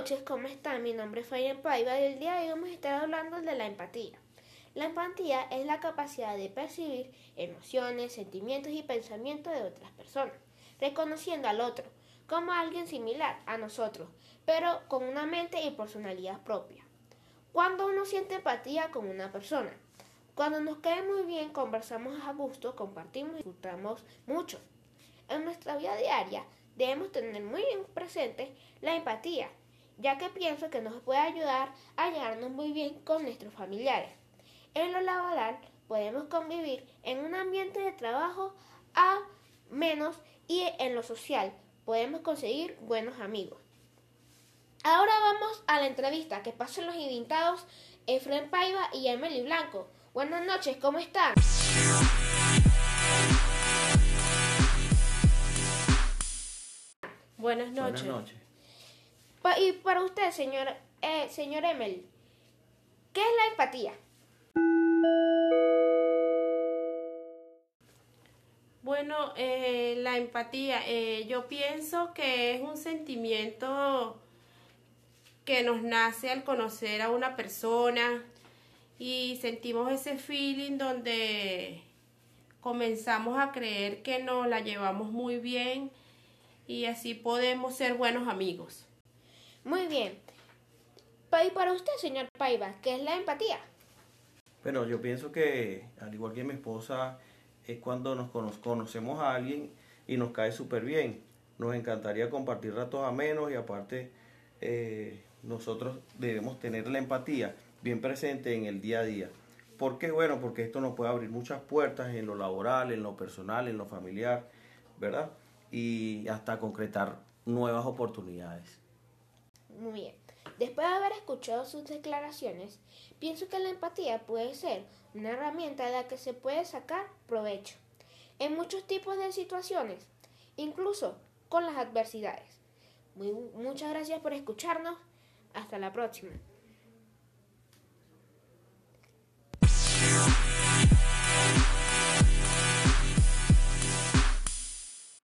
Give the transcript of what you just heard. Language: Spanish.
noches, ¿cómo están? Mi nombre es Fayen Paiva y el día de hoy vamos a estar hablando de la empatía. La empatía es la capacidad de percibir emociones, sentimientos y pensamientos de otras personas, reconociendo al otro como alguien similar a nosotros, pero con una mente y personalidad propia. Cuando uno siente empatía con una persona, cuando nos cae muy bien, conversamos a gusto, compartimos y disfrutamos mucho. En nuestra vida diaria debemos tener muy presente la empatía, ya que pienso que nos puede ayudar a llevarnos muy bien con nuestros familiares. En lo laboral podemos convivir en un ambiente de trabajo a menos y en lo social podemos conseguir buenos amigos. Ahora vamos a la entrevista que pasan los invitados Efren Paiva y Emily Blanco. Buenas noches, ¿cómo están? Buenas noches. Buenas noches. Y para usted, señor, eh, señor Emily, ¿qué es la empatía? Bueno, eh, la empatía, eh, yo pienso que es un sentimiento que nos nace al conocer a una persona y sentimos ese feeling donde comenzamos a creer que nos la llevamos muy bien y así podemos ser buenos amigos. Muy bien. Y para usted, señor Paiva, ¿qué es la empatía? Bueno, yo pienso que, al igual que mi esposa, es cuando nos cono- conocemos a alguien y nos cae súper bien. Nos encantaría compartir ratos amenos y aparte eh, nosotros debemos tener la empatía bien presente en el día a día. ¿Por qué? Bueno, porque esto nos puede abrir muchas puertas en lo laboral, en lo personal, en lo familiar, ¿verdad? Y hasta concretar nuevas oportunidades. Muy bien. Después de haber escuchado sus declaraciones, pienso que la empatía puede ser una herramienta de la que se puede sacar provecho en muchos tipos de situaciones, incluso con las adversidades. Muy- muchas gracias por escucharnos. Hasta la próxima.